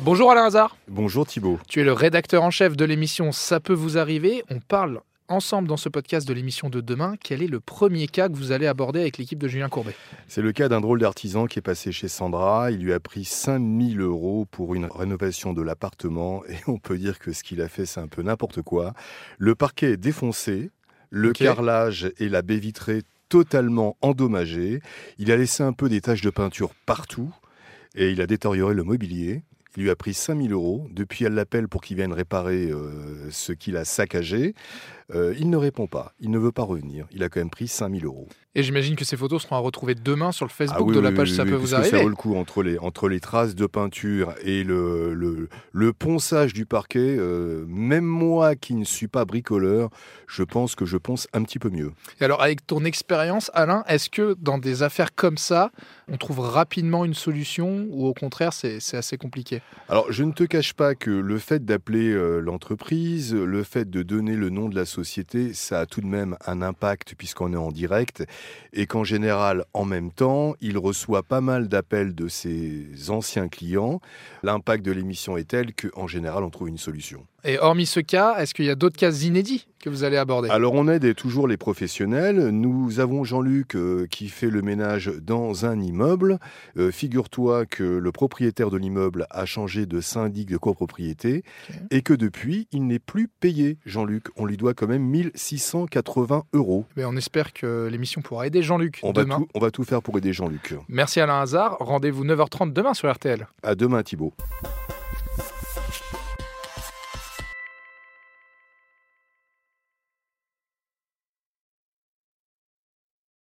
Bonjour Alain Hazard. Bonjour Thibault. Tu es le rédacteur en chef de l'émission Ça peut vous arriver. On parle ensemble dans ce podcast de l'émission de demain. Quel est le premier cas que vous allez aborder avec l'équipe de Julien Courbet? C'est le cas d'un drôle d'artisan qui est passé chez Sandra. Il lui a pris 5000 euros pour une rénovation de l'appartement et on peut dire que ce qu'il a fait, c'est un peu n'importe quoi. Le parquet est défoncé, le carrelage et la baie vitrée totalement endommagés. Il a laissé un peu des taches de peinture partout et il a détérioré le mobilier. Il lui a pris 5000 euros. Depuis, elle l'appelle pour qu'il vienne réparer euh, ce qu'il a saccagé. Euh, il ne répond pas. Il ne veut pas revenir. Il a quand même pris 5000 euros. Et j'imagine que ces photos seront à retrouver demain sur le Facebook Ah oui, de la page oui, Ça oui, peut vous que Ça arriver. vaut le coup entre les, entre les traces de peinture et le, le, le ponçage du parquet. euh, même moi qui ne suis pas bricoleur, je pense que je ponce un petit peu mieux. Et alors, avec ton expérience, Alain, est-ce que dans des affaires comme ça, on trouve rapidement une solution ou au contraire, c'est c'est assez compliqué? Alors, je ne te cache pas que le fait d'appeler euh, l'entreprise, le fait de donner le nom de la société, ça a tout de même un impact puisqu'on est en direct et qu'en général, en même temps, il reçoit pas mal d'appels de ses anciens clients. L'impact de l'émission est tel qu'en général, on trouve une solution. Et hormis ce cas, est-ce qu'il y a d'autres cas inédits? Que vous allez aborder? Alors on aide toujours les professionnels. Nous avons Jean-Luc euh, qui fait le ménage dans un immeuble. Euh, Figure-toi que le propriétaire de l'immeuble a changé de syndic de copropriété et que depuis, il n'est plus payé, Jean-Luc. On lui doit quand même 1680 euros. Mais on espère que l'émission pourra aider Jean-Luc On va, demain. tout, on va tout faire pour aider Jean-Luc. Merci Alain Hazard. Rendez-vous 9h30 demain sur RTL. À demain Thibault.